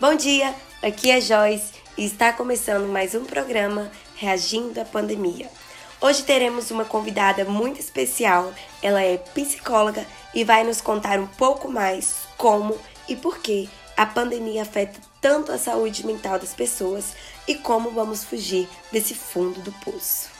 Bom dia, aqui é Joyce e está começando mais um programa Reagindo à Pandemia. Hoje teremos uma convidada muito especial. Ela é psicóloga e vai nos contar um pouco mais como e por que a pandemia afeta tanto a saúde mental das pessoas e como vamos fugir desse fundo do poço.